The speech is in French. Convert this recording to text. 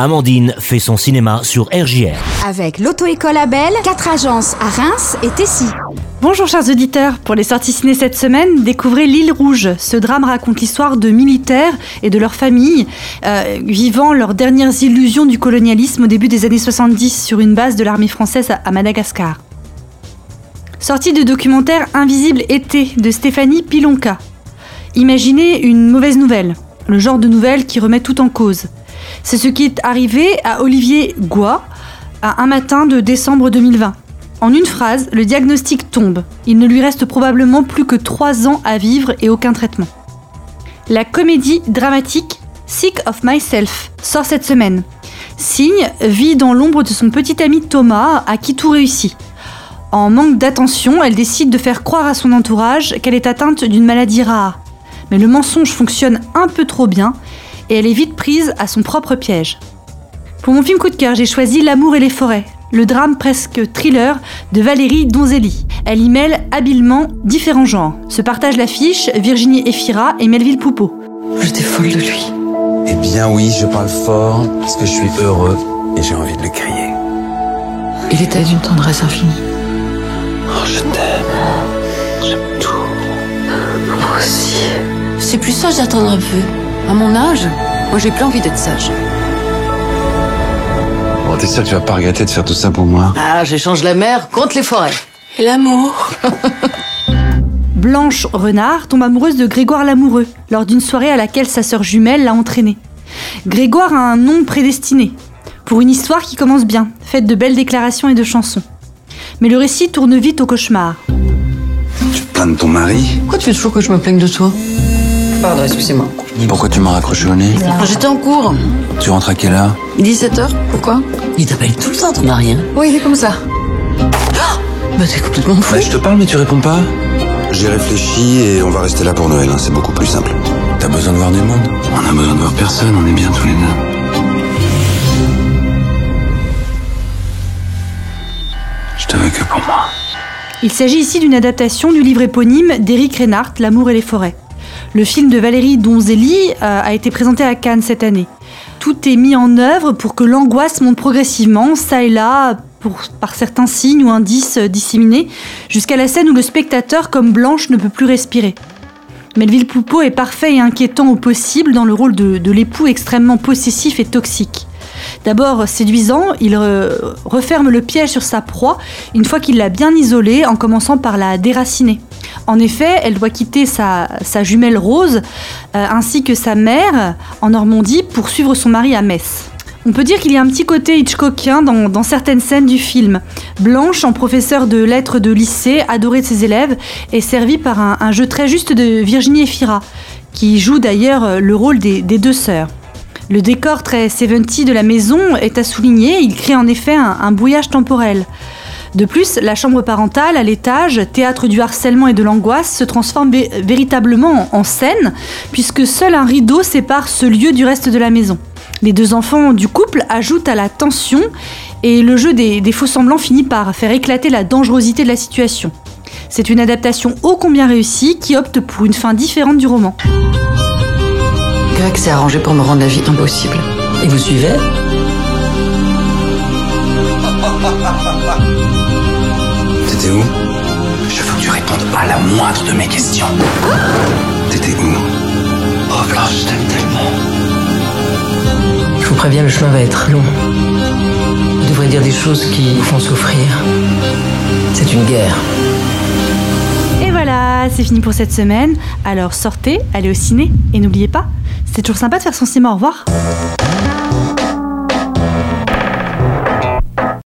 Amandine fait son cinéma sur RJR. Avec l'auto-école Abel, quatre agences à Reims et Tessy. Bonjour chers auditeurs, pour les sorties ciné cette semaine, découvrez L'île rouge. Ce drame raconte l'histoire de militaires et de leurs familles euh, vivant leurs dernières illusions du colonialisme au début des années 70 sur une base de l'armée française à Madagascar. Sortie de documentaire Invisible été de Stéphanie Pilonka. Imaginez une mauvaise nouvelle, le genre de nouvelle qui remet tout en cause. C'est ce qui est arrivé à Olivier Goua à un matin de décembre 2020. En une phrase, le diagnostic tombe. Il ne lui reste probablement plus que trois ans à vivre et aucun traitement. La comédie dramatique Sick of Myself sort cette semaine. Signe vit dans l'ombre de son petit ami Thomas, à qui tout réussit. En manque d'attention, elle décide de faire croire à son entourage qu'elle est atteinte d'une maladie rare. Mais le mensonge fonctionne un peu trop bien et elle est vite prise à son propre piège. Pour mon film coup de cœur, j'ai choisi L'amour et les forêts, le drame presque thriller de Valérie Donzelli. Elle y mêle habilement différents genres. Se partage l'affiche Virginie Efira et Melville Poupeau. J'étais folle de lui. Eh bien oui, je parle fort parce que je suis heureux et j'ai envie de le crier. Il était d'une tendresse infinie. Oh, je t'aime. J'aime tout. Moi aussi. C'est plus sage d'attendre un peu. À mon âge, moi j'ai plus envie d'être sage. Bon, t'es sûr que tu vas pas regretter de faire tout ça pour moi? Ah, j'échange la mer contre les forêts. Et l'amour? Blanche Renard tombe amoureuse de Grégoire Lamoureux lors d'une soirée à laquelle sa sœur jumelle l'a entraînée. Grégoire a un nom prédestiné, pour une histoire qui commence bien, faite de belles déclarations et de chansons. Mais le récit tourne vite au cauchemar. Tu te plains de ton mari? Pourquoi tu veux toujours que je me plaigne de toi? Pardon, excusez-moi. Pourquoi tu m'as raccroché au nez J'étais en cours. Tu rentres à quelle heure 17h, pourquoi Il t'appelle tout le temps ton mari, hein Oui, il est comme ça. bah t'es complètement fou. Bah, je te parle mais tu réponds pas. J'ai réfléchi et on va rester là pour Noël, hein, c'est beaucoup plus simple. T'as besoin de voir du monde On a besoin de voir personne, on est bien tous les deux. Je te veux que pour moi. Il s'agit ici d'une adaptation du livre éponyme d'Éric Reinhardt, L'amour et les forêts. Le film de Valérie Donzelli euh, a été présenté à Cannes cette année. Tout est mis en œuvre pour que l'angoisse monte progressivement, ça et là, par certains signes ou indices euh, disséminés, jusqu'à la scène où le spectateur, comme Blanche, ne peut plus respirer. Melville Poupeau est parfait et inquiétant au possible dans le rôle de l'époux extrêmement possessif et toxique. D'abord séduisant, il re- referme le piège sur sa proie une fois qu'il l'a bien isolée en commençant par la déraciner. En effet, elle doit quitter sa, sa jumelle Rose euh, ainsi que sa mère en Normandie pour suivre son mari à Metz. On peut dire qu'il y a un petit côté Hitchcockien dans, certaines scènes du film. Blanche, en professeur de lettres de lycée, adorée de ses élèves, est servie par un, un jeu très juste de Virginie Efira, qui joue d'ailleurs le rôle des, des deux sœurs. Le décor très 70 de la maison est à souligner, il crée en effet un, brouillage temporel. De plus, la chambre parentale à l'étage, théâtre du harcèlement et de l'angoisse, se transforme vé- véritablement en scène, puisque seul un rideau sépare ce lieu du reste de la maison. Les deux enfants du couple ajoutent à la tension et le jeu des, des faux-semblants finit par faire éclater la dangerosité de la situation. C'est une adaptation ô combien réussie qui opte pour une fin différente du roman. Greg s'est arrangé pour me rendre la vie impossible. Et vous suivez T'étais où Je veux que tu répondes à la moindre de mes questions. T'étais où Oh Blanche, je t'aime tellement. Je vous préviens, le chemin va être long. Je devrais dire des choses qui vous font souffrir. C'est une guerre. Et voilà, c'est fini pour cette semaine. Alors sortez, allez au ciné et n'oubliez pas, c'est toujours sympa de faire son cinéma. Au revoir.